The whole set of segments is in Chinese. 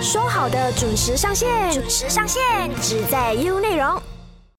说好的准时上线，准时上线，只在 U 内容。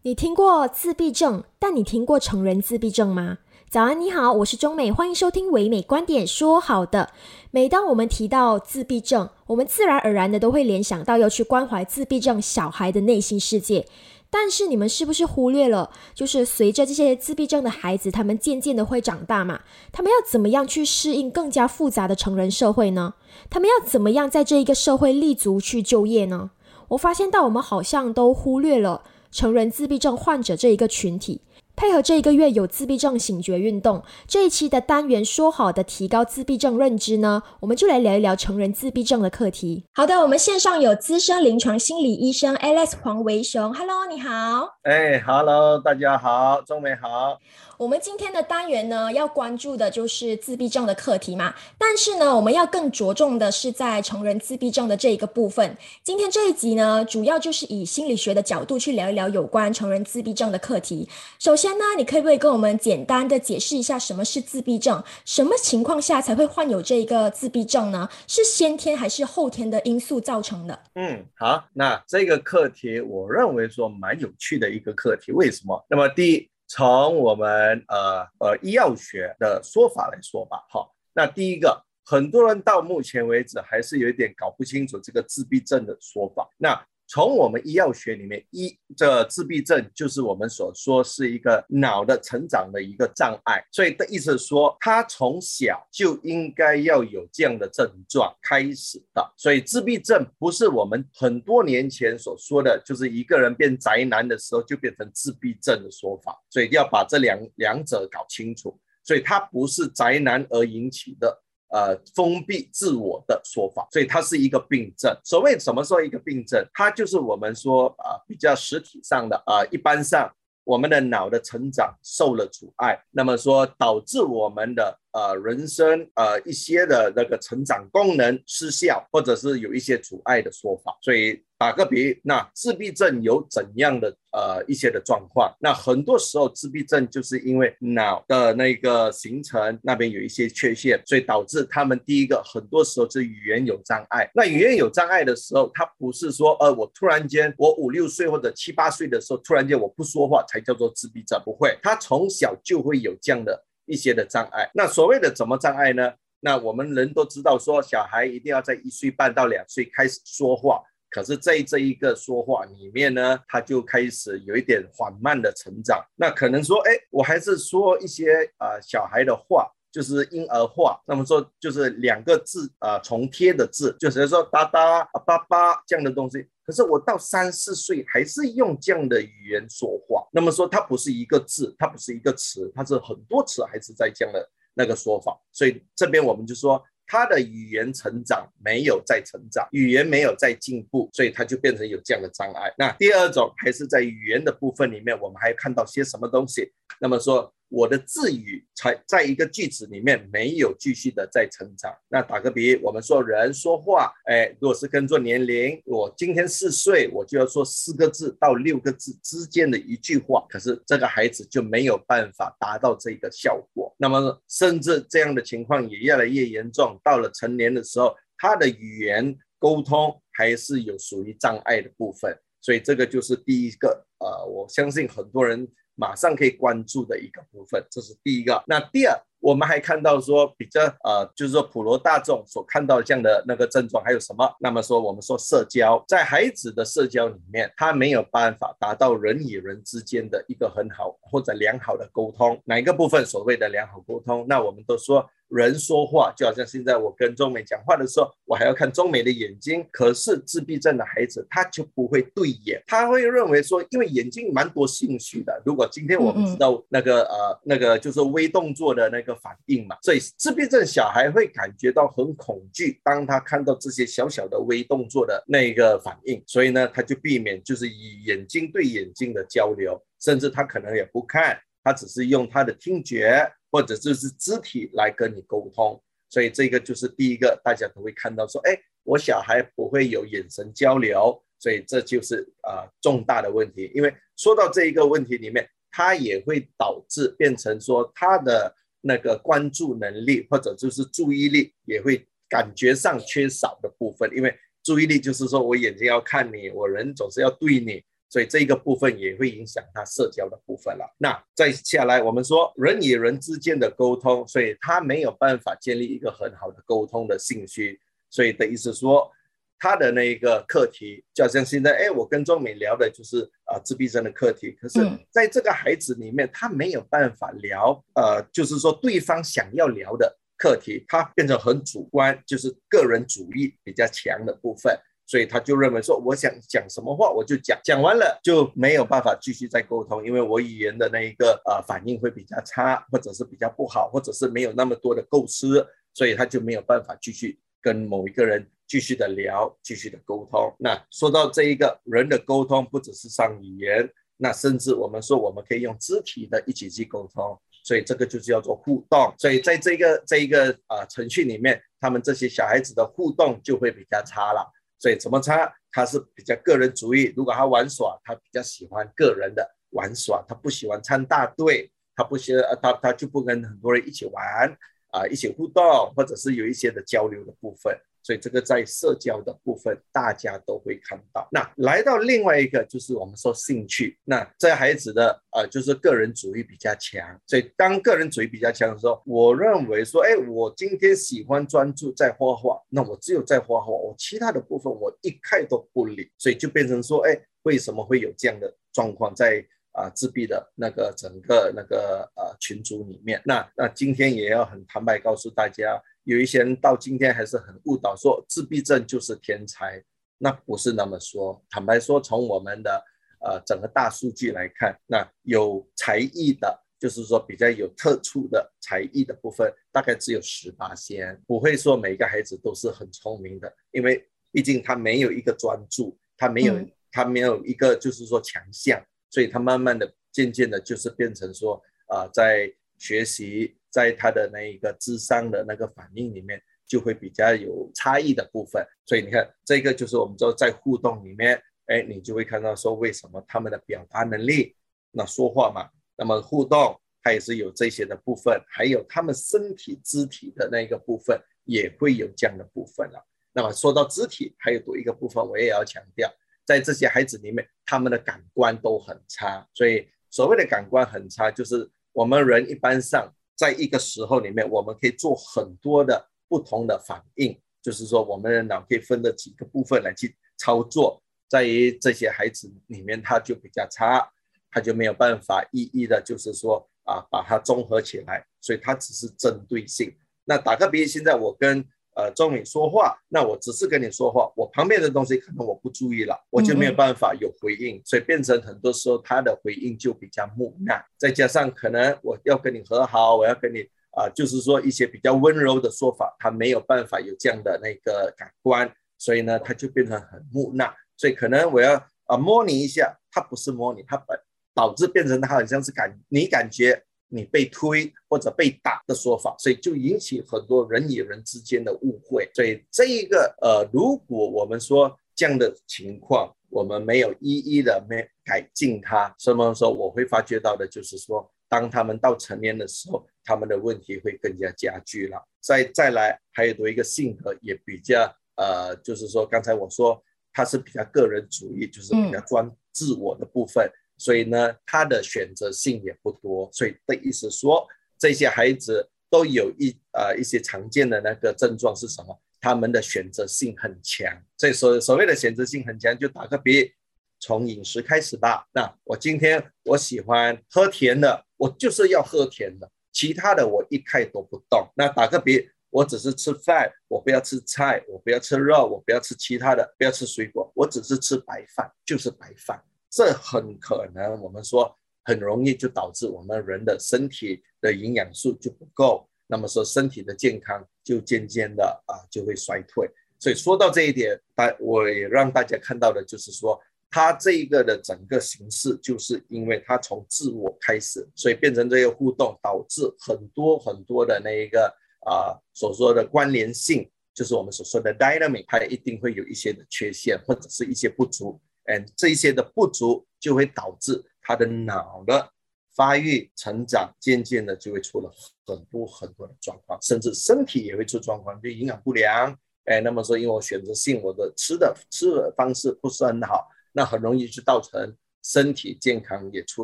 你听过自闭症，但你听过成人自闭症吗？早安，你好，我是中美，欢迎收听唯美观点。说好的，每当我们提到自闭症，我们自然而然的都会联想到要去关怀自闭症小孩的内心世界。但是你们是不是忽略了，就是随着这些自闭症的孩子，他们渐渐的会长大嘛？他们要怎么样去适应更加复杂的成人社会呢？他们要怎么样在这一个社会立足去就业呢？我发现到我们好像都忽略了成人自闭症患者这一个群体。配合这一个月有自闭症醒觉运动，这一期的单元说好的提高自闭症认知呢，我们就来聊一聊成人自闭症的课题。好的，我们线上有资深临床心理医生 Alex 黄维雄，Hello，你好。哎，Hello，大家好，中美好。我们今天的单元呢，要关注的就是自闭症的课题嘛。但是呢，我们要更着重的是在成人自闭症的这一个部分。今天这一集呢，主要就是以心理学的角度去聊一聊有关成人自闭症的课题。首先呢，你可以不可以跟我们简单的解释一下什么是自闭症？什么情况下才会患有这一个自闭症呢？是先天还是后天的因素造成的？嗯，好，那这个课题我认为说蛮有趣的一个课题。为什么？那么第一。从我们呃呃医药学的说法来说吧，好，那第一个，很多人到目前为止还是有一点搞不清楚这个自闭症的说法。那从我们医药学里面，一这自闭症就是我们所说是一个脑的成长的一个障碍，所以的意思是说，他从小就应该要有这样的症状开始的。所以自闭症不是我们很多年前所说的就是一个人变宅男的时候就变成自闭症的说法，所以要把这两两者搞清楚。所以它不是宅男而引起的。呃，封闭自我的说法，所以它是一个病症。所谓什么说一个病症，它就是我们说啊，比较实体上的啊，一般上我们的脑的成长受了阻碍，那么说导致我们的。呃，人生呃一些的那个成长功能失效，或者是有一些阻碍的说法。所以打个比，那自闭症有怎样的呃一些的状况？那很多时候自闭症就是因为脑的那个形成那边有一些缺陷，所以导致他们第一个很多时候是语言有障碍。那语言有障碍的时候，他不是说呃我突然间我五六岁或者七八岁的时候突然间我不说话才叫做自闭症，不会，他从小就会有这样的。一些的障碍，那所谓的怎么障碍呢？那我们人都知道，说小孩一定要在一岁半到两岁开始说话，可是在这一个说话里面呢，他就开始有一点缓慢的成长。那可能说，哎，我还是说一些呃小孩的话，就是婴儿话，那么说就是两个字啊重贴的字，就是说哒哒啊爸爸这样的东西。可是我到三四岁还是用这样的语言说话，那么说它不是一个字，它不是一个词，它是很多词，还是在这样的那个说法。所以这边我们就说他的语言成长没有在成长，语言没有在进步，所以他就变成有这样的障碍。那第二种还是在语言的部分里面，我们还看到些什么东西？那么说。我的字语才在一个句子里面没有继续的在成长。那打个比，我们说人说话，哎，如果是跟着年龄，我今天四岁，我就要说四个字到六个字之间的一句话，可是这个孩子就没有办法达到这个效果。那么，甚至这样的情况也越来越严重。到了成年的时候，他的语言沟通还是有属于障碍的部分。所以这个就是第一个，呃，我相信很多人。马上可以关注的一个部分，这是第一个。那第二，我们还看到说比较呃，就是说普罗大众所看到这样的那个症状还有什么？那么说我们说社交，在孩子的社交里面，他没有办法达到人与人之间的一个很好或者良好的沟通。哪一个部分所谓的良好沟通？那我们都说。人说话就好像现在我跟中美讲话的时候，我还要看中美的眼睛。可是自闭症的孩子他就不会对眼，他会认为说，因为眼睛蛮多兴趣的。如果今天我们知道那个呃那个就是微动作的那个反应嘛，所以自闭症小孩会感觉到很恐惧，当他看到这些小小的微动作的那个反应，所以呢他就避免就是以眼睛对眼睛的交流，甚至他可能也不看，他只是用他的听觉。或者就是肢体来跟你沟通，所以这个就是第一个，大家都会看到说，哎，我小孩不会有眼神交流，所以这就是啊重大的问题。因为说到这一个问题里面，它也会导致变成说他的那个关注能力或者就是注意力也会感觉上缺少的部分，因为。注意力就是说我眼睛要看你，我人总是要对你，所以这个部分也会影响他社交的部分了。那再下来，我们说人与人之间的沟通，所以他没有办法建立一个很好的沟通的兴趣，所以的意思说。他的那一个课题，就好像现在，哎，我跟钟美聊的就是啊自闭症的课题。可是，在这个孩子里面，他没有办法聊，呃，就是说对方想要聊的课题，他变成很主观，就是个人主义比较强的部分，所以他就认为说，我想讲什么话我就讲，讲完了就没有办法继续再沟通，因为我语言的那一个呃反应会比较差，或者是比较不好，或者是没有那么多的构思，所以他就没有办法继续跟某一个人。继续的聊，继续的沟通。那说到这一个人的沟通，不只是上语言，那甚至我们说我们可以用肢体的一起去沟通，所以这个就叫做互动。所以在这个这一个啊程序里面，他们这些小孩子的互动就会比较差了。所以怎么差？他是比较个人主义。如果他玩耍，他比较喜欢个人的玩耍，他不喜欢参大队，他不喜他他就不跟很多人一起玩啊，一起互动，或者是有一些的交流的部分。所以这个在社交的部分，大家都会看到。那来到另外一个，就是我们说兴趣。那这孩子的呃，就是个人主义比较强。所以当个人主义比较强的时候，我认为说，哎，我今天喜欢专注在画画，那我只有在画画，我其他的部分我一概都不理。所以就变成说，哎，为什么会有这样的状况在啊自闭的那个整个那个呃群组里面？那那今天也要很坦白告诉大家。有一些人到今天还是很误导，说自闭症就是天才，那不是那么说。坦白说，从我们的呃整个大数据来看，那有才艺的，就是说比较有特殊的才艺的部分，大概只有十八仙，不会说每个孩子都是很聪明的，因为毕竟他没有一个专注，他没有他没有一个就是说强项，所以他慢慢的、渐渐的，就是变成说啊，在学习。在他的那一个智商的那个反应里面，就会比较有差异的部分。所以你看，这个就是我们说在互动里面，哎，你就会看到说为什么他们的表达能力，那说话嘛，那么互动它也是有这些的部分，还有他们身体肢体的那个部分也会有这样的部分了。那么说到肢体，还有多一个部分，我也要强调，在这些孩子里面，他们的感官都很差。所以所谓的感官很差，就是我们人一般上。在一个时候里面，我们可以做很多的不同的反应，就是说，我们的脑可以分的几个部分来去操作。在于这些孩子里面，他就比较差，他就没有办法一一的，就是说啊，把它综合起来，所以他只是针对性。那打个比，现在我跟。呃，中美说话，那我只是跟你说话，我旁边的东西可能我不注意了，我就没有办法有回应，所以变成很多时候他的回应就比较木讷，再加上可能我要跟你和好，我要跟你啊，就是说一些比较温柔的说法，他没有办法有这样的那个感官，所以呢，他就变成很木讷，所以可能我要啊摸你一下，他不是摸你，他本导致变成他好像是感你感觉。你被推或者被打的说法，所以就引起很多人与人之间的误会。所以这一个呃，如果我们说这样的情况，我们没有一一的没改进它，什么时候我会发觉到的就是说，当他们到成年的时候，他们的问题会更加加剧了。再再来，还有多一个性格也比较呃，就是说刚才我说他是比较个人主义，就是比较专自我的部分。所以呢，他的选择性也不多，所以的意思说，这些孩子都有一呃一些常见的那个症状是什么？他们的选择性很强。所以所所谓的选择性很强，就打个比，从饮食开始吧。那我今天我喜欢喝甜的，我就是要喝甜的，其他的我一概都不动。那打个比，我只是吃饭，我不要吃菜，我不要吃肉，我不要吃其他的，不要吃水果，我只是吃白饭，就是白饭。这很可能，我们说很容易就导致我们人的身体的营养素就不够，那么说身体的健康就渐渐的啊就会衰退。所以说到这一点，大我也让大家看到的就是说，它这一个的整个形式，就是因为它从自我开始，所以变成这个互动，导致很多很多的那一个啊所说的关联性，就是我们所说的 dynamic，它一定会有一些的缺陷或者是一些不足。嗯，这些的不足就会导致他的脑的发育成长，渐渐的就会出了很多很多的状况，甚至身体也会出状况，就营养不良，哎，那么说因为我选择性我的吃的吃的方式不是很好，那很容易就造成身体健康也出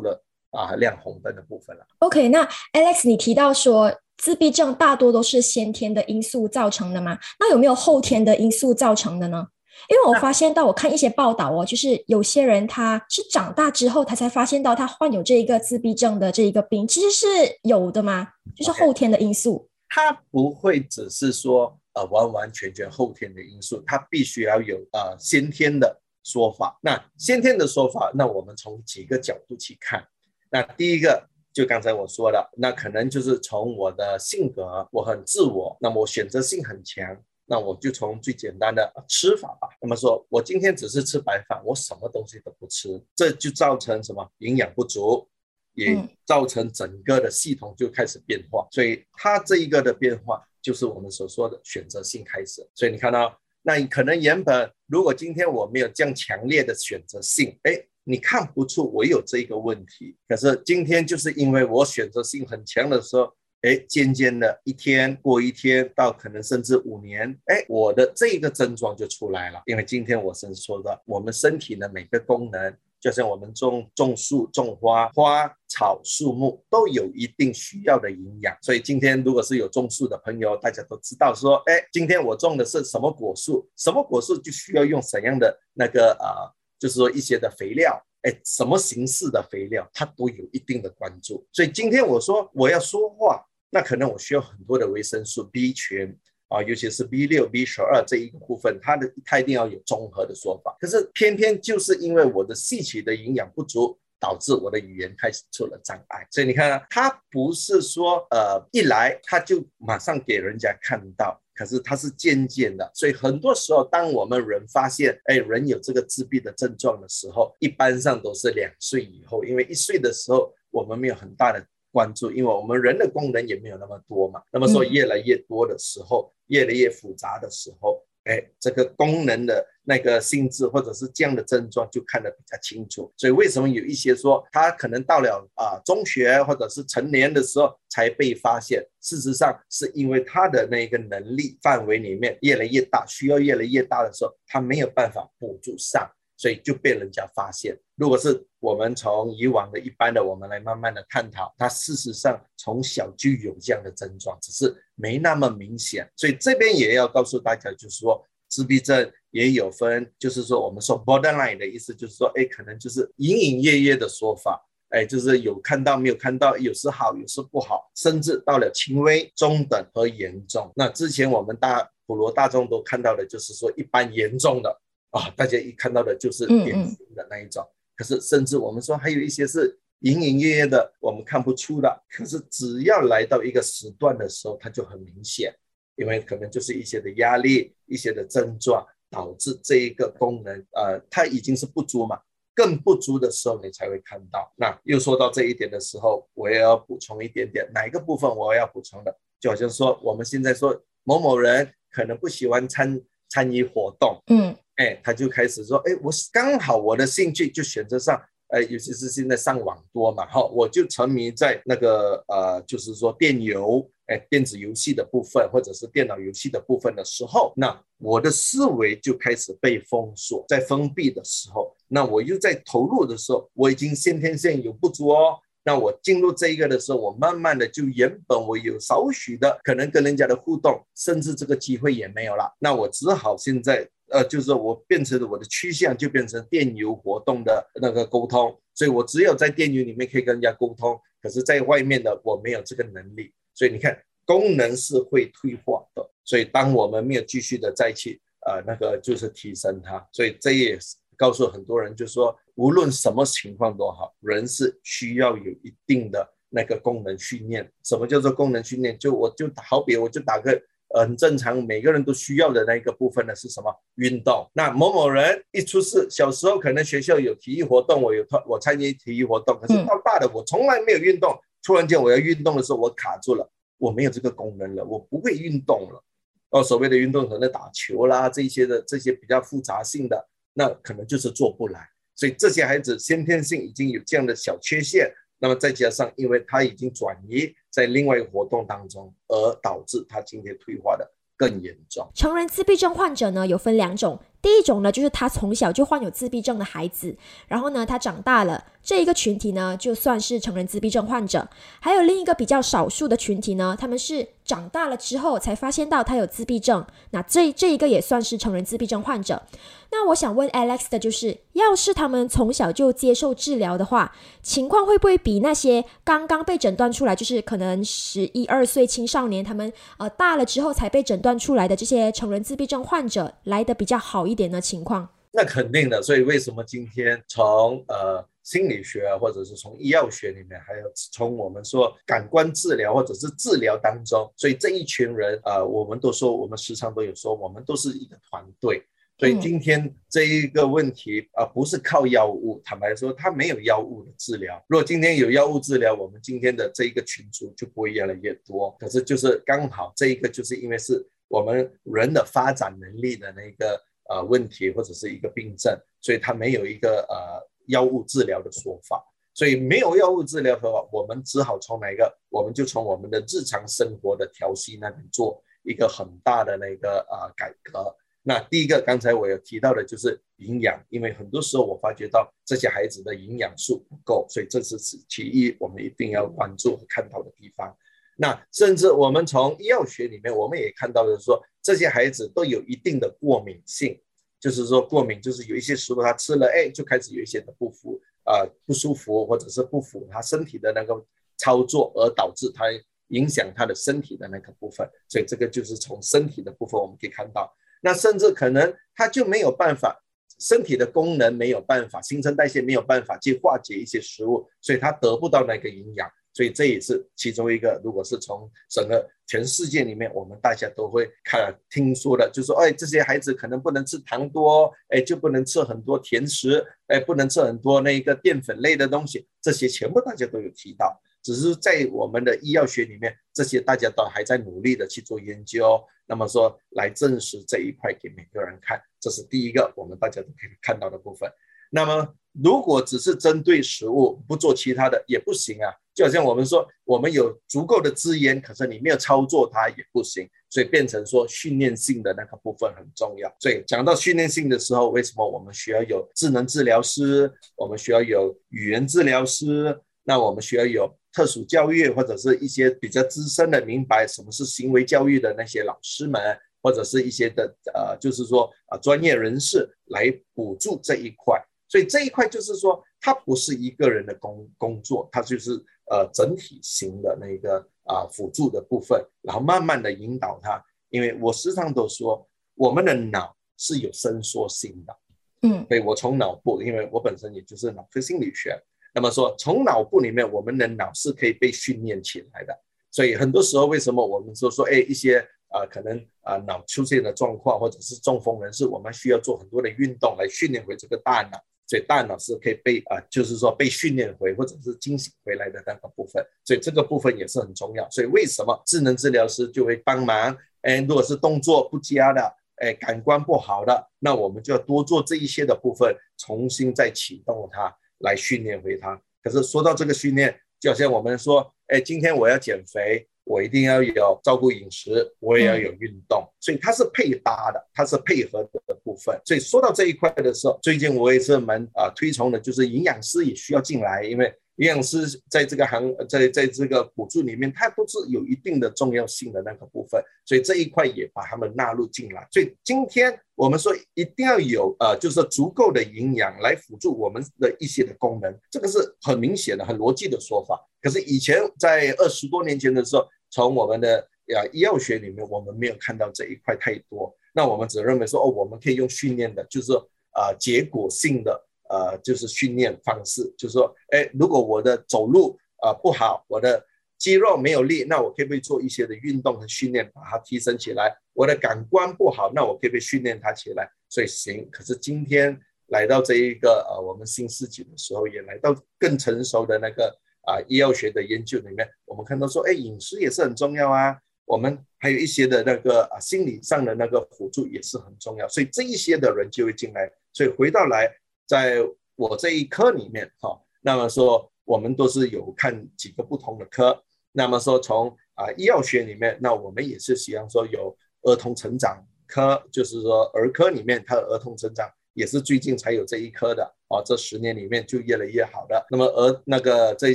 了啊亮红灯的部分了。OK，那 Alex，你提到说自闭症大多都是先天的因素造成的吗？那有没有后天的因素造成的呢？因为我发现到我看一些报道哦，就是有些人他是长大之后他才发现到他患有这一个自闭症的这一个病，其实是有的吗？就是后天的因素。他不会只是说呃完完全全后天的因素，他必须要有呃先天的说法。那先天的说法，那我们从几个角度去看。那第一个就刚才我说的，那可能就是从我的性格，我很自我，那么我选择性很强。那我就从最简单的吃法吧。那么说我今天只是吃白饭，我什么东西都不吃，这就造成什么营养不足，也造成整个的系统就开始变化。所以它这一个的变化，就是我们所说的选择性开始。所以你看到，那你可能原本如果今天我没有这样强烈的选择性，哎，你看不出我有这个问题。可是今天就是因为我选择性很强的时候。哎，渐渐的一天过一天，到可能甚至五年，哎，我的这个症状就出来了。因为今天我是说的，我们身体的每个功能，就像我们种种树、种花、花草树木都有一定需要的营养。所以今天如果是有种树的朋友，大家都知道说，哎，今天我种的是什么果树，什么果树就需要用怎样的那个啊，就是说一些的肥料，哎，什么形式的肥料，它都有一定的关注。所以今天我说我要说话。那可能我需要很多的维生素 B 群啊，尤其是 B 六、B 十二这一个部分，它的它一定要有综合的说法。可是偏偏就是因为我的细体的营养不足，导致我的语言开始出了障碍。所以你看，它不是说呃一来它就马上给人家看到，可是它是渐渐的。所以很多时候，当我们人发现哎人有这个自闭的症状的时候，一般上都是两岁以后，因为一岁的时候我们没有很大的。关注，因为我们人的功能也没有那么多嘛。那么说越来越多的时候，越来越复杂的时候，哎，这个功能的那个性质或者是这样的症状就看得比较清楚。所以为什么有一些说他可能到了啊中学或者是成年的时候才被发现？事实上是因为他的那个能力范围里面越来越大，需要越来越大的时候，他没有办法补助上。所以就被人家发现。如果是我们从以往的一般的，我们来慢慢的探讨，他事实上从小就有这样的症状，只是没那么明显。所以这边也要告诉大家，就是说自闭症也有分，就是说我们说 borderline 的意思，就是说，哎，可能就是隐隐约约的说法，哎，就是有看到没有看到，有时好，有时不好，甚至到了轻微、中等和严重。那之前我们大普罗大众都看到的，就是说一般严重的。啊，大家一看到的就是典型的那一种，可是甚至我们说还有一些是隐隐约约的，我们看不出的。可是只要来到一个时段的时候，它就很明显，因为可能就是一些的压力、一些的症状导致这一个功能，呃，它已经是不足嘛，更不足的时候你才会看到。那又说到这一点的时候，我也要补充一点点，哪一个部分我要补充的？就好像说我们现在说某某人可能不喜欢参参与活动，嗯。哎，他就开始说，哎，我刚好我的兴趣就选择上，哎，尤其是现在上网多嘛，哈，我就沉迷在那个呃，就是说电游，哎，电子游戏的部分或者是电脑游戏的部分的时候，那我的思维就开始被封锁，在封闭的时候，那我又在投入的时候，我已经先天性有不足哦。那我进入这一个的时候，我慢慢的就原本我有少许的可能跟人家的互动，甚至这个机会也没有了。那我只好现在呃，就是我变成了我的趋向就变成电邮活动的那个沟通，所以我只有在电邮里面可以跟人家沟通，可是在外面的我没有这个能力。所以你看，功能是会退化的。所以当我们没有继续的再去呃那个就是提升它，所以这也。告诉很多人，就是说，无论什么情况都好，人是需要有一定的那个功能训练。什么叫做功能训练？就我就好比我就打个很正常，每个人都需要的那一个部分呢是什么？运动。那某某人一出事，小时候可能学校有体育活动，我有我参与体育活动，可是到大的我从来没有运动。突然间我要运动的时候，我卡住了，我没有这个功能了，我不会运动了。哦，所谓的运动可能打球啦，这些的这些比较复杂性的。那可能就是做不来，所以这些孩子先天性已经有这样的小缺陷，那么再加上因为他已经转移在另外一个活动当中，而导致他今天退化的更严重。成人自闭症患者呢，有分两种。第一种呢，就是他从小就患有自闭症的孩子，然后呢，他长大了，这一个群体呢，就算是成人自闭症患者。还有另一个比较少数的群体呢，他们是长大了之后才发现到他有自闭症，那这这一个也算是成人自闭症患者。那我想问 Alex 的就是，要是他们从小就接受治疗的话，情况会不会比那些刚刚被诊断出来，就是可能十一二岁青少年，他们呃大了之后才被诊断出来的这些成人自闭症患者来的比较好一点的情况？那肯定的。所以为什么今天从呃心理学或者是从医药学里面，还有从我们说感官治疗或者是治疗当中，所以这一群人呃，我们都说我们时常都有说，我们都是一个团队。所以今天这一个问题啊，不是靠药物。坦白说，它没有药物的治疗。如果今天有药物治疗，我们今天的这一个群组就不会越来越多。可是就是刚好这一个，就是因为是我们人的发展能力的那个呃问题，或者是一个病症，所以它没有一个呃药物治疗的说法。所以没有药物治疗的话，我们只好从哪一个？我们就从我们的日常生活的调息那边做一个很大的那个呃改革。那第一个，刚才我有提到的就是营养，因为很多时候我发觉到这些孩子的营养素不够，所以这是其一，我们一定要关注和看到的地方。那甚至我们从医药学里面，我们也看到的是说，这些孩子都有一定的过敏性，就是说过敏就是有一些食物他吃了，哎，就开始有一些的不服啊不舒服，或者是不符他身体的那个操作，而导致他影响他的身体的那个部分。所以这个就是从身体的部分我们可以看到。那甚至可能他就没有办法，身体的功能没有办法，新陈代谢没有办法去化解一些食物，所以他得不到那个营养，所以这也是其中一个。如果是从整个全世界里面，我们大家都会看听说的，就说，哎，这些孩子可能不能吃糖多，哎，就不能吃很多甜食，哎，不能吃很多那个淀粉类的东西，这些全部大家都有提到。只是在我们的医药学里面，这些大家都还在努力的去做研究。那么说来证实这一块给每个人看，这是第一个我们大家都可以看到的部分。那么如果只是针对食物不做其他的也不行啊。就好像我们说，我们有足够的资源，可是你没有操作它也不行。所以变成说训练性的那个部分很重要。所以讲到训练性的时候，为什么我们需要有智能治疗师？我们需要有语言治疗师？那我们需要有。特殊教育或者是一些比较资深的明白什么是行为教育的那些老师们，或者是一些的呃，就是说啊专业人士来补助这一块。所以这一块就是说，它不是一个人的工工作，它就是呃整体型的那个啊辅助的部分，然后慢慢的引导他。因为我时常都说，我们的脑是有伸缩性的，嗯，所以我从脑部，因为我本身也就是脑科心理学。那么说，从脑部里面，我们的脑是可以被训练起来的。所以很多时候，为什么我们说说，哎，一些啊，可能啊，脑出现的状况，或者是中风人士，我们需要做很多的运动来训练回这个大脑。所以大脑是可以被啊，就是说被训练回，或者是惊醒回来的那个部分。所以这个部分也是很重要。所以为什么智能治疗师就会帮忙？哎，如果是动作不佳的，哎，感官不好的，那我们就要多做这一些的部分，重新再启动它。来训练回他。可是说到这个训练，就好像我们说，哎，今天我要减肥，我一定要有照顾饮食，我也要有运动，所以它是配搭的，它是配合的部分。所以说到这一块的时候，最近我也是蛮啊推崇的，就是营养师也需要进来，因为。营养师在这个行，在在这个补助里面，它都是有一定的重要性的那个部分，所以这一块也把他们纳入进来。所以今天我们说一定要有呃，就是足够的营养来辅助我们的一些的功能，这个是很明显的、很逻辑的说法。可是以前在二十多年前的时候，从我们的呀医药学里面，我们没有看到这一块太多，那我们只认为说哦，我们可以用训练的，就是啊结果性的。呃，就是训练方式，就是说，哎，如果我的走路啊不好，我的肌肉没有力，那我可不可以做一些的运动和训练，把它提升起来？我的感官不好，那我可不可以训练它起来？所以行。可是今天来到这一个呃，我们新世纪的时候，也来到更成熟的那个啊医药学的研究里面，我们看到说，哎，饮食也是很重要啊。我们还有一些的那个啊心理上的那个辅助也是很重要，所以这一些的人就会进来。所以回到来。在我这一科里面，哈，那么说我们都是有看几个不同的科。那么说从啊医药学里面，那我们也是希望说有儿童成长科，就是说儿科里面，它的儿童成长也是最近才有这一科的啊，这十年里面就越来越好的。那么儿那个这一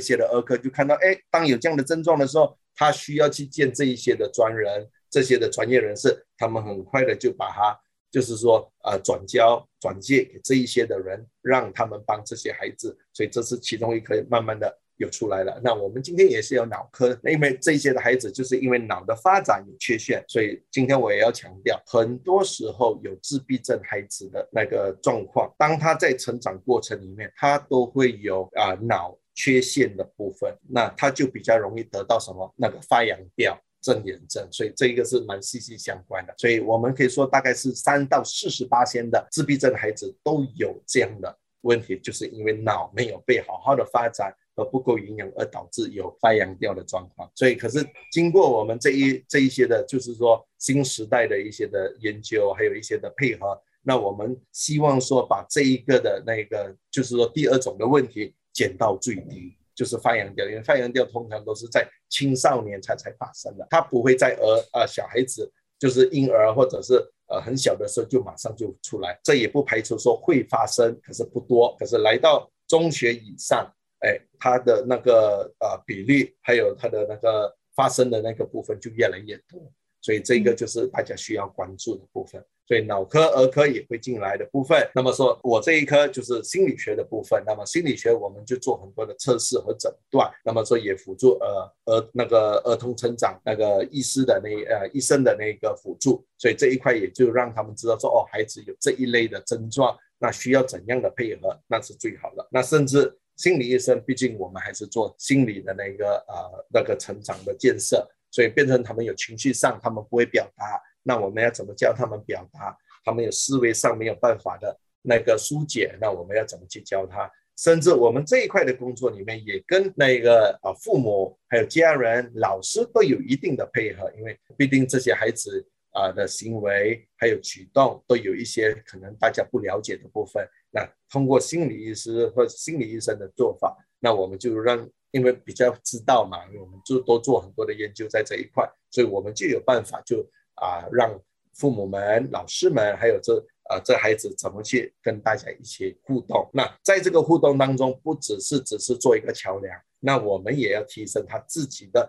些的儿科就看到，哎，当有这样的症状的时候，他需要去见这一些的专人，这些的专业人士，他们很快的就把他。就是说，呃，转交、转借给这一些的人，让他们帮这些孩子，所以这是其中一颗慢慢的有出来了。那我们今天也是有脑科，那因为这些的孩子就是因为脑的发展有缺陷，所以今天我也要强调，很多时候有自闭症孩子的那个状况，当他在成长过程里面，他都会有啊脑缺陷的部分，那他就比较容易得到什么那个发扬掉。正眼症，所以这一个是蛮息息相关的。所以我们可以说，大概是三到四十八仙的自闭症孩子都有这样的问题，就是因为脑没有被好好的发展和不够营养，而导致有发扬掉的状况。所以，可是经过我们这一这一些的，就是说新时代的一些的研究，还有一些的配合，那我们希望说把这一个的那个，就是说第二种的问题减到最低。就是发扬掉，因为发扬掉通常都是在青少年才才发生的，它不会在儿啊小孩子，就是婴儿或者是呃很小的时候就马上就出来，这也不排除说会发生，可是不多。可是来到中学以上，哎，它的那个呃比例还有它的那个发生的那个部分就越来越多。所以这个就是大家需要关注的部分，所以脑科、儿科也会进来的部分。那么说我这一科就是心理学的部分，那么心理学我们就做很多的测试和诊断，那么说也辅助呃儿那个儿童成长那个医师的那呃医生的那个辅助，所以这一块也就让他们知道说哦孩子有这一类的症状，那需要怎样的配合，那是最好的。那甚至心理医生，毕竟我们还是做心理的那个呃那个成长的建设。所以变成他们有情绪上，他们不会表达，那我们要怎么教他们表达？他们有思维上没有办法的那个疏解，那我们要怎么去教他？甚至我们这一块的工作里面，也跟那个啊父母、还有家人、老师都有一定的配合，因为毕竟这些孩子啊的行为还有举动都有一些可能大家不了解的部分。那通过心理医师或心理医生的做法，那我们就让。因为比较知道嘛，我们就多做很多的研究在这一块，所以我们就有办法，就啊让父母们、老师们，还有这啊这孩子怎么去跟大家一起互动。那在这个互动当中，不只是只是做一个桥梁，那我们也要提升他自己的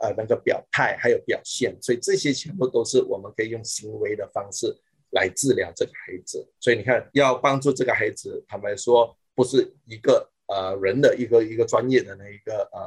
呃那个表态还有表现。所以这些全部都是我们可以用行为的方式来治疗这个孩子。所以你看，要帮助这个孩子，坦白说，不是一个。呃，人的一个一个专业的那一个呃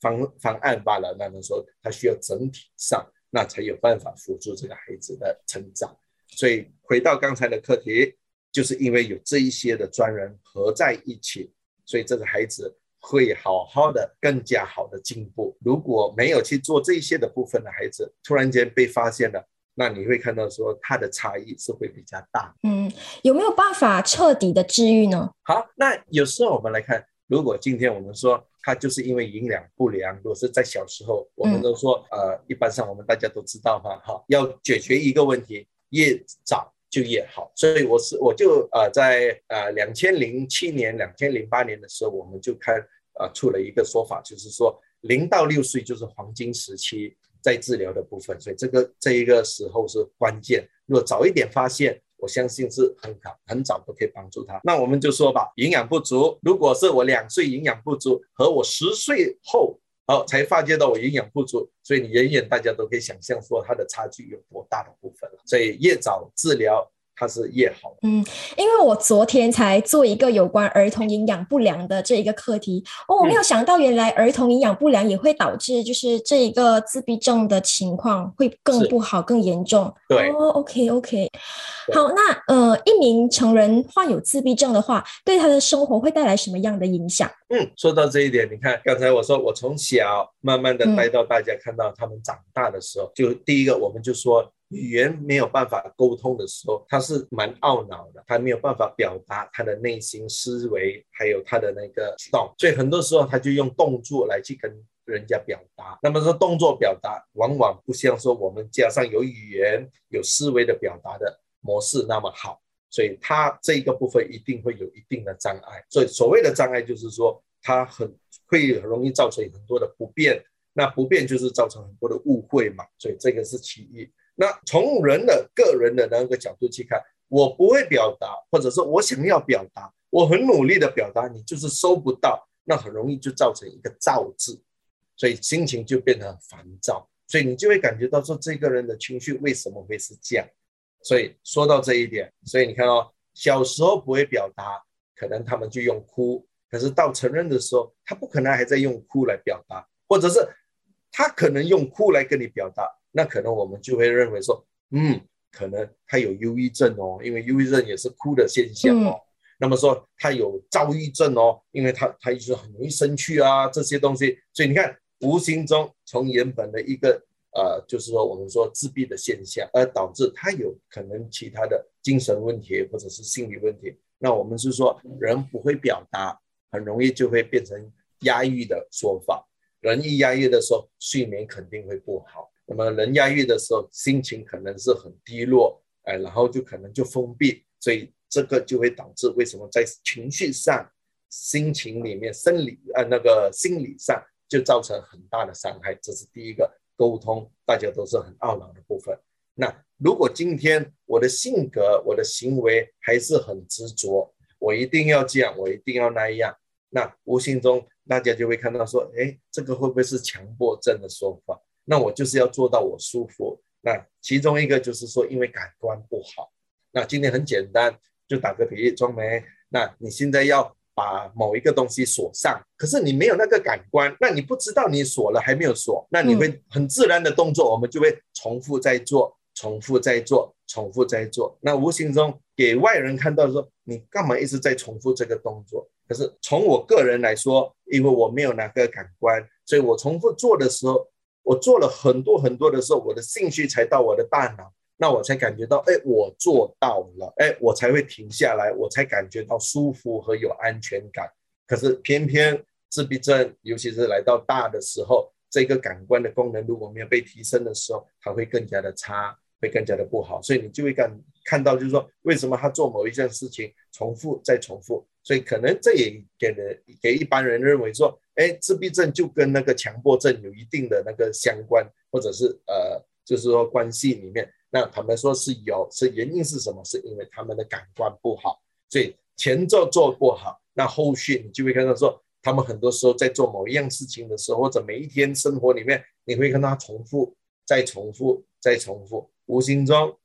方方案罢了。那么说，他需要整体上，那才有办法辅助这个孩子的成长。所以回到刚才的课题，就是因为有这一些的专人合在一起，所以这个孩子会好好的、更加好的进步。如果没有去做这些的部分的孩子，突然间被发现了。那你会看到说它的差异是会比较大。嗯，有没有办法彻底的治愈呢？好，那有时候我们来看，如果今天我们说他就是因为营养不良，如果是在小时候，我们都说，呃，一般上我们大家都知道嘛，哈，要解决一个问题，越早就越好。所以我是我就呃在呃两千零七年、两千零八年的时候，我们就看呃出了一个说法，就是说零到六岁就是黄金时期。在治疗的部分，所以这个这一个时候是关键。如果早一点发现，我相信是很好，很早都可以帮助他。那我们就说吧，营养不足。如果是我两岁营养不足，和我十岁后哦才发觉到我营养不足，所以你远远大家都可以想象说它的差距有多大的部分了。所以越早治疗。它是越好，嗯，因为我昨天才做一个有关儿童营养不良的这一个课题，哦，我没有想到原来儿童营养不良也会导致就是这一个自闭症的情况会更不好、更严重。对，哦，OK OK，好，那呃，一名成人患有自闭症的话，对他的生活会带来什么样的影响？嗯，说到这一点，你看刚才我说我从小慢慢的带到大家看到他们长大的时候，就第一个我们就说。语言没有办法沟通的时候，他是蛮懊恼的，他没有办法表达他的内心思维，还有他的那个举动，所以很多时候他就用动作来去跟人家表达。那么说动作表达往往不像说我们加上有语言、有思维的表达的模式那么好，所以他这一个部分一定会有一定的障碍。所以所谓的障碍就是说，他很会很容易造成很多的不便，那不便就是造成很多的误会嘛。所以这个是其一。那从人的个人的那个角度去看，我不会表达，或者说我想要表达，我很努力的表达，你就是收不到，那很容易就造成一个躁字，所以心情就变得烦躁，所以你就会感觉到说这个人的情绪为什么会是这样？所以说到这一点，所以你看哦，小时候不会表达，可能他们就用哭，可是到成人的时候，他不可能还在用哭来表达，或者是他可能用哭来跟你表达，那可能我们就会认为说，嗯，可能他有忧郁症哦，因为忧郁症也是哭的现象哦。那么说他有躁郁症哦，因为他他一直很容易生气啊这些东西，所以你看，无形中从原本的一个。呃，就是说，我们说自闭的现象，而导致他有可能其他的精神问题或者是心理问题。那我们是说，人不会表达，很容易就会变成压抑的说法。人一压抑的时候，睡眠肯定会不好。那么人压抑的时候，心情可能是很低落，哎，然后就可能就封闭。所以这个就会导致为什么在情绪上、心情里面、生理呃那个心理上就造成很大的伤害。这是第一个。沟通，大家都是很懊恼的部分。那如果今天我的性格、我的行为还是很执着，我一定要这样，我一定要那样，那无形中大家就会看到说，哎，这个会不会是强迫症的说法？那我就是要做到我舒服。那其中一个就是说，因为感官不好。那今天很简单，就打个比喻，庄梅，那你现在要。把某一个东西锁上，可是你没有那个感官，那你不知道你锁了还没有锁，那你会很自然的动作，我们就会重复在做，重复在做，重复在做。那无形中给外人看到说，你干嘛一直在重复这个动作？可是从我个人来说，因为我没有那个感官，所以我重复做的时候，我做了很多很多的时候，我的兴趣才到我的大脑。那我才感觉到，哎，我做到了，哎，我才会停下来，我才感觉到舒服和有安全感。可是偏偏自闭症，尤其是来到大的时候，这个感官的功能如果没有被提升的时候，它会更加的差，会更加的不好。所以你就会感看到，就是说，为什么他做某一件事情重复再重复？所以可能这也给了给一般人认为说，哎，自闭症就跟那个强迫症有一定的那个相关，或者是呃，就是说关系里面。那他们说是有，是原因是什么？是因为他们的感官不好，所以前奏做不好，那后续你就会看到说，他们很多时候在做某一样事情的时候，或者每一天生活里面，你会看到他重复、再重复、再重复，无形中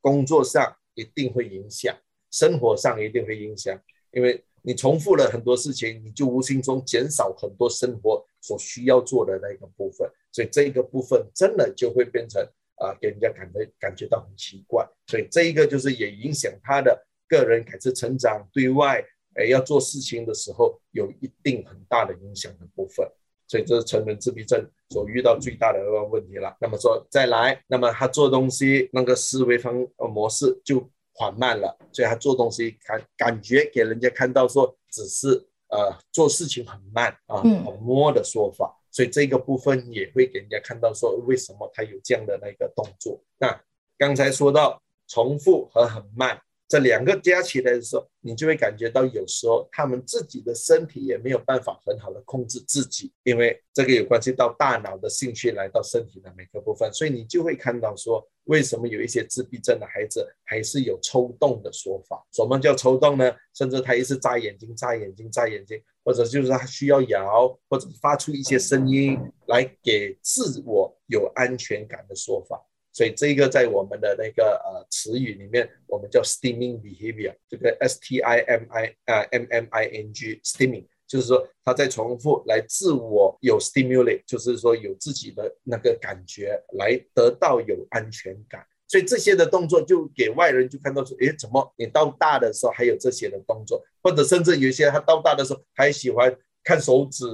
工作上一定会影响，生活上一定会影响，因为你重复了很多事情，你就无形中减少很多生活所需要做的那个部分，所以这个部分真的就会变成。啊，给人家感觉感觉到很奇怪，所以这一个就是也影响他的个人改次成长，对外哎要做事情的时候有一定很大的影响的部分，所以这是成人自闭症所遇到最大的一个问题了。那么说再来，那么他做东西那个思维方模式就缓慢了，所以他做东西感感觉给人家看到说只是呃做事情很慢啊，很摸的说法。所以这个部分也会给人家看到，说为什么他有这样的那个动作。那刚才说到重复和很慢。这两个加起来的时候，你就会感觉到有时候他们自己的身体也没有办法很好的控制自己，因为这个有关系到大脑的兴趣来到身体的每个部分，所以你就会看到说，为什么有一些自闭症的孩子还是有抽动的说法？什么叫抽动呢？甚至他一直眨眼睛、眨眼睛、眨眼睛，或者就是他需要摇或者发出一些声音来给自我有安全感的说法。所以这个在我们的那个呃词语里面，我们叫 stimming behavior，这个 S T I M I 啊 M M I N G stimming，就是说他在重复来自我有 stimulate，就是说有自己的那个感觉来得到有安全感。所以这些的动作就给外人就看到说，诶，怎么你到大的时候还有这些的动作，或者甚至有些他到大的时候还喜欢看手指，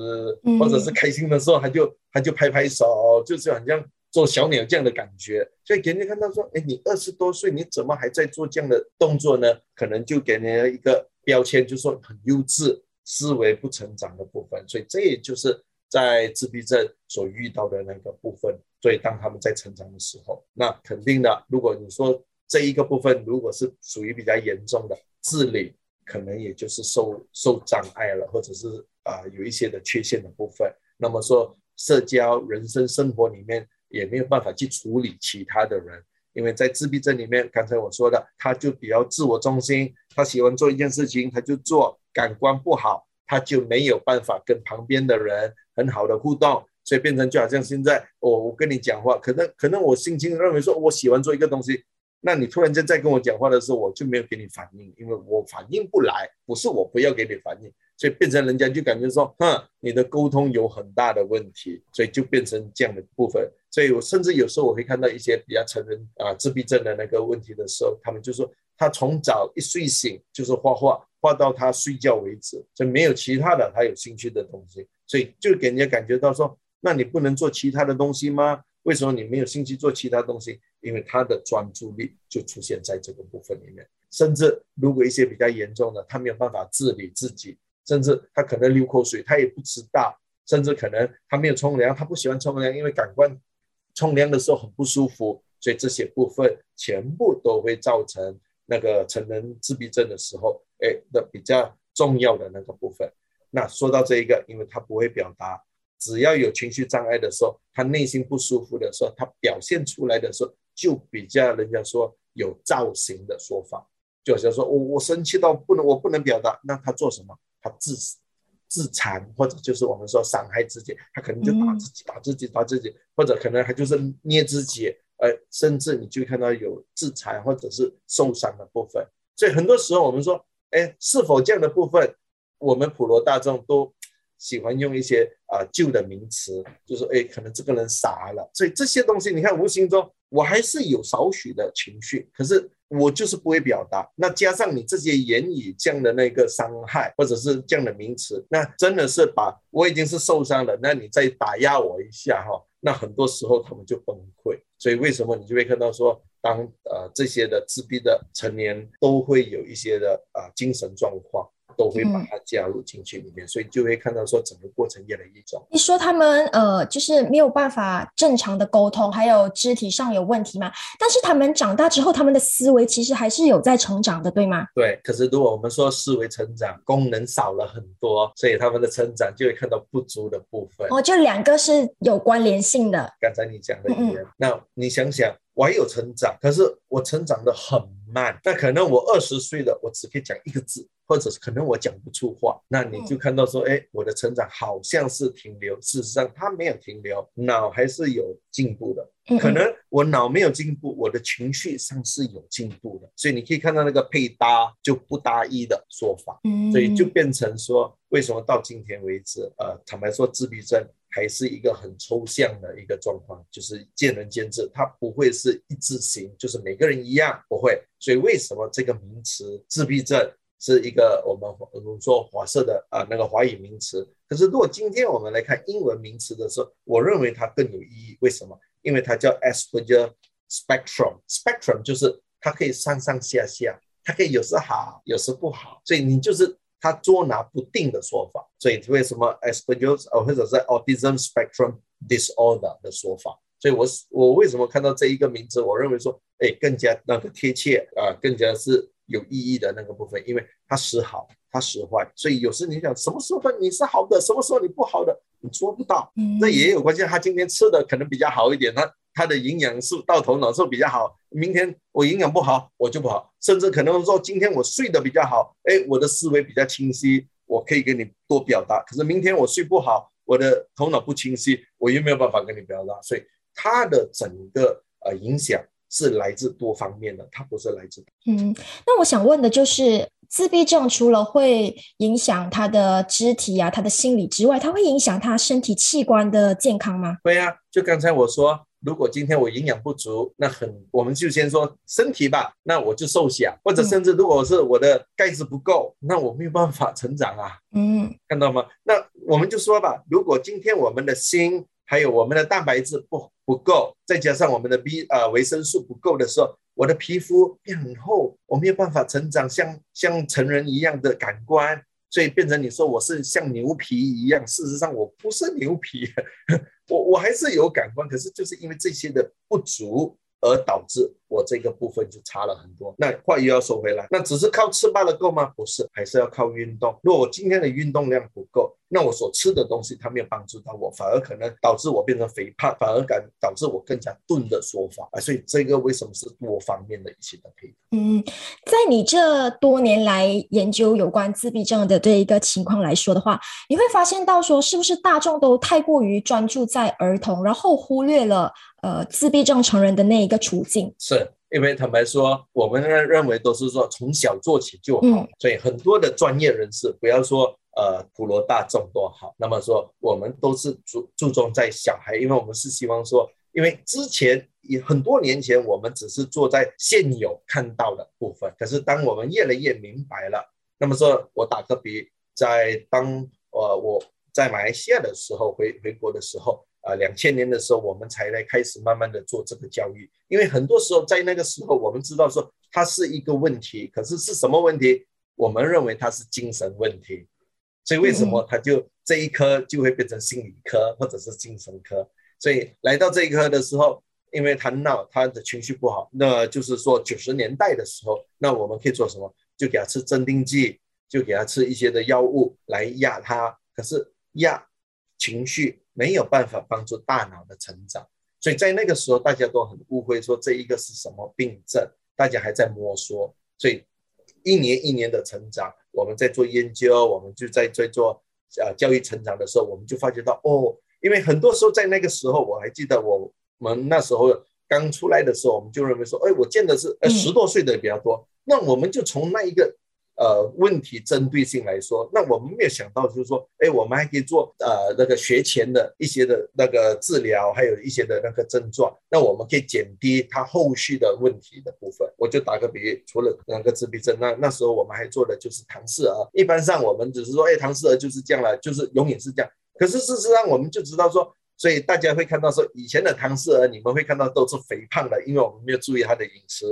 或者是开心的时候他就他就拍拍手，就是好像。做小鸟这样的感觉，所以给人家看到说，哎，你二十多岁，你怎么还在做这样的动作呢？可能就给人家一个标签，就说很幼稚、思维不成长的部分。所以这也就是在自闭症所遇到的那个部分。所以当他们在成长的时候，那肯定的，如果你说这一个部分如果是属于比较严重的自理，可能也就是受受障碍了，或者是啊有一些的缺陷的部分。那么说社交、人生、生活里面。也没有办法去处理其他的人，因为在自闭症里面，刚才我说的，他就比较自我中心，他喜欢做一件事情，他就做，感官不好，他就没有办法跟旁边的人很好的互动，所以变成就好像现在我我跟你讲话，可能可能我心情认为说我喜欢做一个东西。那你突然间在跟我讲话的时候，我就没有给你反应，因为我反应不来，不是我不要给你反应，所以变成人家就感觉说，哼，你的沟通有很大的问题，所以就变成这样的部分。所以我甚至有时候我会看到一些比较成人啊自闭症的那个问题的时候，他们就说他从早一睡醒就是画画，画到他睡觉为止，所以没有其他的他有兴趣的东西，所以就给人家感觉到说，那你不能做其他的东西吗？为什么你没有兴趣做其他东西？因为他的专注力就出现在这个部分里面。甚至如果一些比较严重的，他没有办法自理自己，甚至他可能流口水，他也不知道。甚至可能他没有冲凉，他不喜欢冲凉，因为感官冲凉的时候很不舒服。所以这些部分全部都会造成那个成人自闭症的时候，哎的比较重要的那个部分。那说到这一个，因为他不会表达。只要有情绪障碍的时候，他内心不舒服的时候，他表现出来的时候就比较人家说有造型的说法，就好像说我我生气到不能我不能表达，那他做什么？他自自残或者就是我们说伤害自己，他可能就打自己打自己打自己，或者可能他就是捏自己，呃，甚至你就看到有自残或者是受伤的部分。所以很多时候我们说，哎，是否这样的部分，我们普罗大众都。喜欢用一些啊旧的名词，就是哎，可能这个人傻了，所以这些东西你看，无形中我还是有少许的情绪，可是我就是不会表达。那加上你这些言语这样的那个伤害，或者是这样的名词，那真的是把我已经是受伤了，那你再打压我一下哈，那很多时候他们就崩溃。所以为什么你就会看到说，当呃这些的自闭的成年都会有一些的啊精神状况。都会把它加入进去里面，所以就会看到说整个过程越来越重。你说他们呃，就是没有办法正常的沟通，还有肢体上有问题嘛？但是他们长大之后，他们的思维其实还是有在成长的，对吗？对。可是如果我们说思维成长，功能少了很多，所以他们的成长就会看到不足的部分。哦，就两个是有关联性的。刚才你讲的语言，那你想想，我有成长，可是我成长的很慢。那可能我二十岁了，我只可以讲一个字。或者是可能我讲不出话，那你就看到说，哎，我的成长好像是停留，事实上它没有停留，脑还是有进步的。可能我脑没有进步，我的情绪上是有进步的。所以你可以看到那个配搭就不搭一的说法，所以就变成说，为什么到今天为止，呃，坦白说，自闭症还是一个很抽象的一个状况，就是见仁见智，它不会是一致型，就是每个人一样不会。所以为什么这个名词自闭症？是一个我们我们说华色的啊那个华语名词，可是如果今天我们来看英文名词的时候，我认为它更有意义。为什么？因为它叫 Asperger spectrum，spectrum 就是它可以上上下下，它可以有时好，有时不好，所以你就是它捉拿不定的说法。所以为什么 Asperger 或者是 Autism Spectrum Disorder 的说法？所以我我为什么看到这一个名字，我认为说，哎，更加那个贴切啊，更加是。有意义的那个部分，因为它时好，它时坏，所以有时你想什么时候你是好的，什么时候你不好的，你做不到。那也有关系，他今天吃的可能比较好一点，他他的营养素到头脑是比较好。明天我营养不好，我就不好，甚至可能说今天我睡得比较好，哎，我的思维比较清晰，我可以跟你多表达。可是明天我睡不好，我的头脑不清晰，我又没有办法跟你表达。所以它的整个呃影响。是来自多方面的，它不是来自。嗯，那我想问的就是，自闭症除了会影响他的肢体啊、他的心理之外，它会影响他身体器官的健康吗？会啊，就刚才我说，如果今天我营养不足，那很，我们就先说身体吧，那我就瘦小，或者甚至如果是我的钙质不够，那我没有办法成长啊。嗯，看到吗？那我们就说吧，如果今天我们的心。还有我们的蛋白质不不够，再加上我们的 B 呃维生素不够的时候，我的皮肤变很厚，我没有办法成长像像成人一样的感官，所以变成你说我是像牛皮一样，事实上我不是牛皮，我我还是有感官，可是就是因为这些的不足。而导致我这个部分就差了很多。那话又要说回来，那只是靠吃罢了够吗？不是，还是要靠运动。如果我今天的运动量不够，那我所吃的东西它没有帮助到我，反而可能导致我变成肥胖，反而感导致我更加钝的说法啊。所以这个为什么是多方面的一些的配合？嗯，在你这多年来研究有关自闭症的这一个情况来说的话，你会发现到说，是不是大众都太过于专注在儿童，然后忽略了呃自闭症成人的那一个处境？是。因为坦白说，我们认认为都是说从小做起就好，所以很多的专业人士，不要说呃普罗大众多好，那么说我们都是注注重在小孩，因为我们是希望说，因为之前也很多年前我们只是做在现有看到的部分，可是当我们越来越明白了，那么说我打个比，在当呃我在马来西亚的时候回回国的时候。啊，两千年的时候，我们才来开始慢慢的做这个教育，因为很多时候在那个时候，我们知道说它是一个问题，可是是什么问题？我们认为它是精神问题，所以为什么他就这一科就会变成心理科或者是精神科？所以来到这一科的时候，因为他闹，他的情绪不好，那就是说九十年代的时候，那我们可以做什么？就给他吃镇定剂，就给他吃一些的药物来压他，可是压情绪。没有办法帮助大脑的成长，所以在那个时候大家都很误会说这一个是什么病症，大家还在摸索。所以一年一年的成长，我们在做研究，我们就在在做呃教育成长的时候，我们就发觉到哦，因为很多时候在那个时候，我还记得我们那时候刚出来的时候，我们就认为说，哎，我见的是呃十多岁的比较多，那我们就从那一个。呃，问题针对性来说，那我们没有想到，就是说，哎，我们还可以做呃那个学前的一些的那个治疗，还有一些的那个症状，那我们可以减低他后续的问题的部分。我就打个比喻，除了那个自闭症，那那时候我们还做的就是唐氏儿。一般上我们只是说，哎，唐氏儿就是这样了，就是永远是这样。可是事实上，我们就知道说，所以大家会看到说，以前的唐氏儿，你们会看到都是肥胖的，因为我们没有注意他的饮食。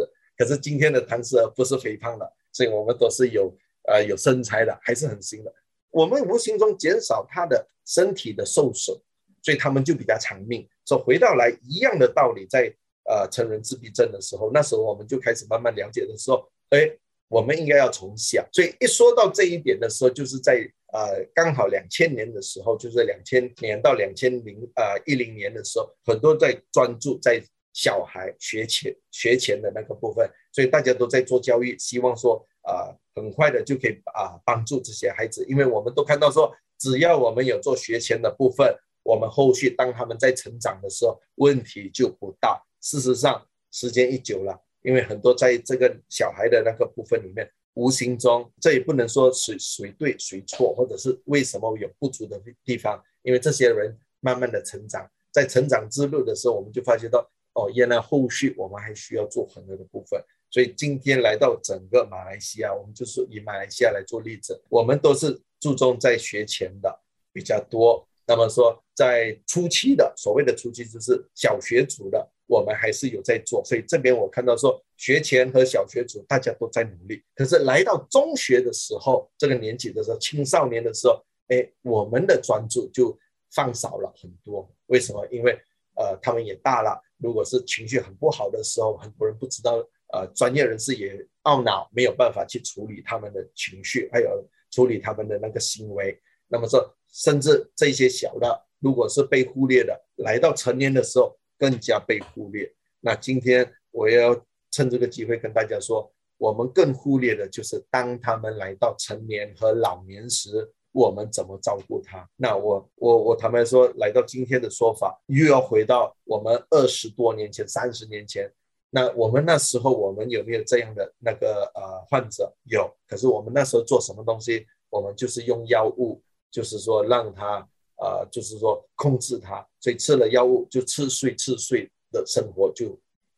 可是今天的唐氏儿不是肥胖的。所以我们都是有呃有身材的，还是很新的。我们无形中减少他的身体的受损，所以他们就比较长命。说回到来一样的道理，在呃成人自闭症的时候，那时候我们就开始慢慢了解的时候，哎，我们应该要从小。所以一说到这一点的时候，就是在呃刚好两千年的时候，就是两千年到两千零呃一零年的时候，很多在专注在。小孩学前学前的那个部分，所以大家都在做教育，希望说啊，很快的就可以啊帮助这些孩子，因为我们都看到说，只要我们有做学前的部分，我们后续当他们在成长的时候，问题就不大。事实上，时间一久了，因为很多在这个小孩的那个部分里面，无形中这也不能说谁谁对谁错，或者是为什么有不足的地方，因为这些人慢慢的成长，在成长之路的时候，我们就发觉到。哦，原来后续我们还需要做很多的部分，所以今天来到整个马来西亚，我们就是以马来西亚来做例子，我们都是注重在学前的比较多。那么说，在初期的所谓的初期，就是小学组的，我们还是有在做。所以这边我看到说，学前和小学组大家都在努力。可是来到中学的时候，这个年纪的时候，青少年的时候，哎，我们的专注就放少了很多。为什么？因为呃，他们也大了。如果是情绪很不好的时候，很多人不知道，呃，专业人士也懊恼，没有办法去处理他们的情绪，还有处理他们的那个行为。那么说，甚至这些小的，如果是被忽略的，来到成年的时候更加被忽略。那今天我要趁这个机会跟大家说，我们更忽略的就是当他们来到成年和老年时。我们怎么照顾他？那我我我坦白说，来到今天的说法，又要回到我们二十多年前、三十年前。那我们那时候，我们有没有这样的那个呃患者？有。可是我们那时候做什么东西？我们就是用药物，就是说让他呃，就是说控制他。所以吃了药物就吃睡吃睡的生活，就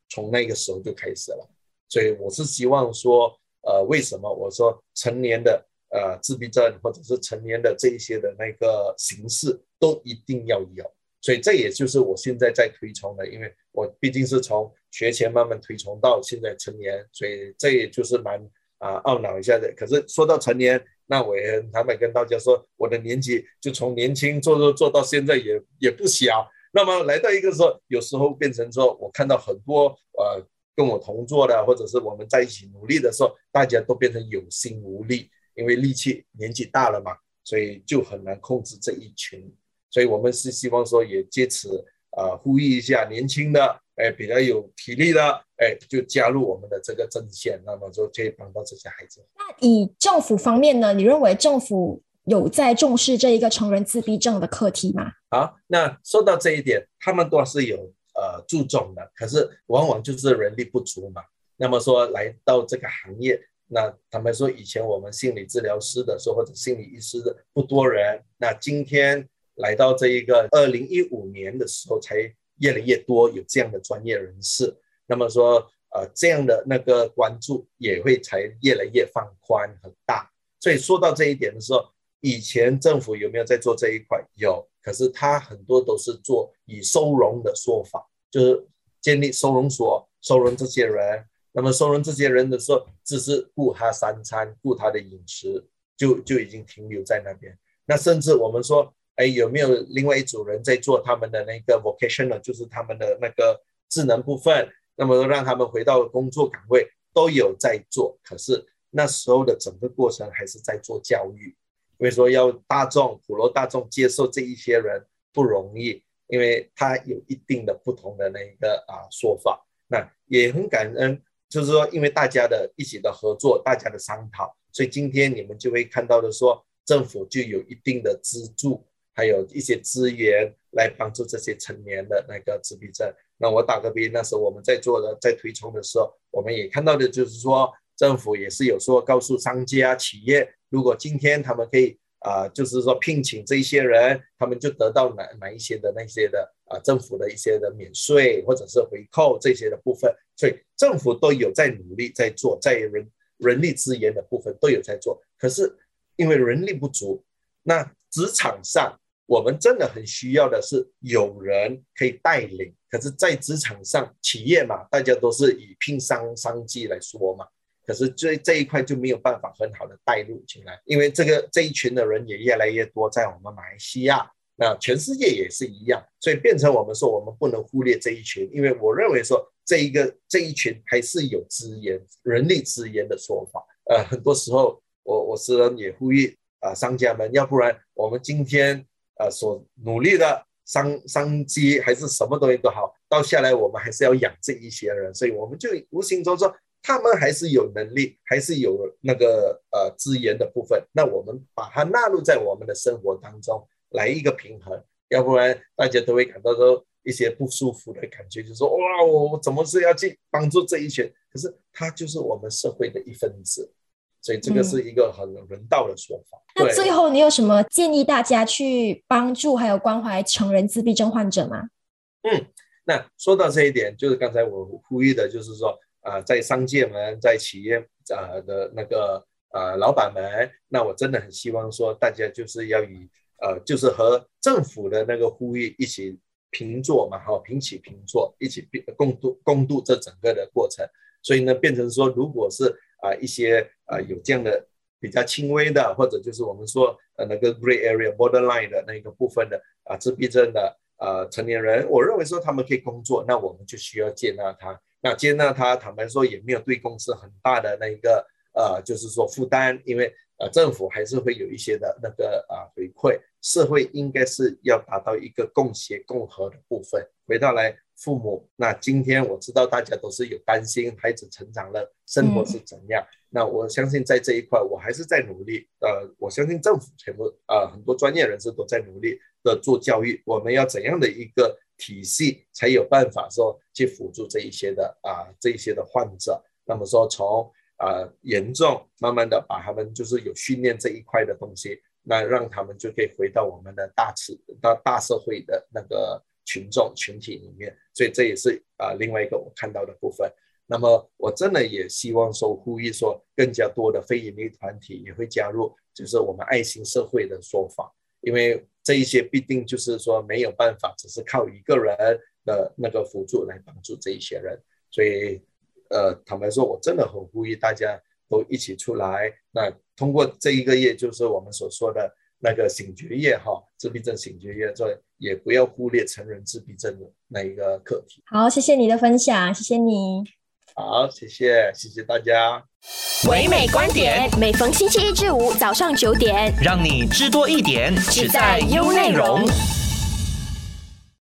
从那个时候就开始了。所以我是希望说，呃，为什么我说成年的？呃，自闭症或者是成年的这一些的那个形式都一定要有，所以这也就是我现在在推崇的，因为我毕竟是从学前慢慢推崇到现在成年，所以这也就是蛮啊懊恼一下的。可是说到成年，那我也坦白跟大家说，我的年纪就从年轻做做做到现在也也不小。那么来到一个说，有时候变成说我看到很多呃跟我同坐的，或者是我们在一起努力的时候，大家都变成有心无力。因为力气年纪大了嘛，所以就很难控制这一群。所以我们是希望说，也借此啊呼吁一下年轻的，哎，比较有体力的，哎，就加入我们的这个阵线，那么就可以帮到这些孩子。那以政府方面呢？你认为政府有在重视这一个成人自闭症的课题吗？好，那说到这一点，他们都是有呃注重的，可是往往就是人力不足嘛。那么说来到这个行业。那坦白说，以前我们心理治疗师的时候，或者心理医师的不多人。那今天来到这一个二零一五年的时候，才越来越多有这样的专业人士。那么说，呃，这样的那个关注也会才越来越放宽很大。所以说到这一点的时候，以前政府有没有在做这一块？有，可是他很多都是做以收容的说法，就是建立收容所，收容这些人。那么收容这些人的时候，只是顾他三餐，顾他的饮食，就就已经停留在那边。那甚至我们说，哎，有没有另外一组人在做他们的那个 vocational，就是他们的那个智能部分？那么让他们回到工作岗位，都有在做。可是那时候的整个过程还是在做教育，因为说要大众普罗大众接受这一些人不容易，因为他有一定的不同的那一个啊说法。那也很感恩。就是说，因为大家的一起的合作，大家的商讨，所以今天你们就会看到的说，政府就有一定的资助，还有一些资源来帮助这些成年的那个自闭症。那我打个比，那时候我们在做的，在推崇的时候，我们也看到的就是说，政府也是有说告诉商家企业，如果今天他们可以。啊，就是说聘请这些人，他们就得到哪哪一些的那些的啊，政府的一些的免税或者是回扣这些的部分，所以政府都有在努力在做，在人人力资源的部分都有在做。可是因为人力不足，那职场上我们真的很需要的是有人可以带领。可是，在职场上，企业嘛，大家都是以拼商商机来说嘛。可是这这一块就没有办法很好的带入进来，因为这个这一群的人也越来越多，在我们马来西亚，那全世界也是一样，所以变成我们说我们不能忽略这一群，因为我认为说这一个这一群还是有资源、人力资源的说法。呃，很多时候我我私人也呼吁啊商家们，要不然我们今天呃所努力的商商机还是什么东西都好，到下来我们还是要养这一些人，所以我们就无形中说。他们还是有能力，还是有那个呃资源的部分。那我们把它纳入在我们的生活当中，来一个平衡。要不然大家都会感到说一些不舒服的感觉，就说哇，我我怎么是要去帮助这一群？可是他就是我们社会的一份子，所以这个是一个很人道的说法。那最后你有什么建议大家去帮助还有关怀成人自闭症患者吗？嗯，那说到这一点，就是刚才我呼吁的，就是说。啊，在商界们，在企业啊的那个呃老板们，那我真的很希望说，大家就是要以呃，就是和政府的那个呼吁一起平坐嘛，哈，平起平坐，一起共度共度这整个的过程。所以呢，变成说，如果是啊一些啊有这样的比较轻微的，或者就是我们说呃那个 gray area borderline 的那个部分的啊自闭症的呃成年人，我认为说他们可以工作，那我们就需要接纳他。那接纳他，坦白说也没有对公司很大的那一个呃，就是说负担，因为呃政府还是会有一些的那个啊回馈，社会应该是要达到一个共协共和的部分。回到来父母，那今天我知道大家都是有担心孩子成长了，生活是怎样。那我相信在这一块，我还是在努力。呃，我相信政府全部呃很多专业人士都在努力的做教育，我们要怎样的一个。体系才有办法说去辅助这一些的啊这一些的患者，那么说从啊严重慢慢的把他们就是有训练这一块的东西，那让他们就可以回到我们的大次到大社会的那个群众群体里面，所以这也是啊另外一个我看到的部分。那么我真的也希望说呼吁说更加多的非营利团体也会加入，就是我们爱心社会的说法，因为。这一些必定就是说没有办法，只是靠一个人的那个辅助来帮助这一些人，所以，呃，坦白说，我真的很呼吁大家都一起出来。那通过这一个月，就是我们所说的那个醒觉夜哈，自闭症醒觉夜，这也不要忽略成人自闭症的那一个课题。好，谢谢你的分享，谢谢你。好，谢谢，谢谢大家。唯美观点，每逢星期一至五早上九点，让你知多一点，只在优内容。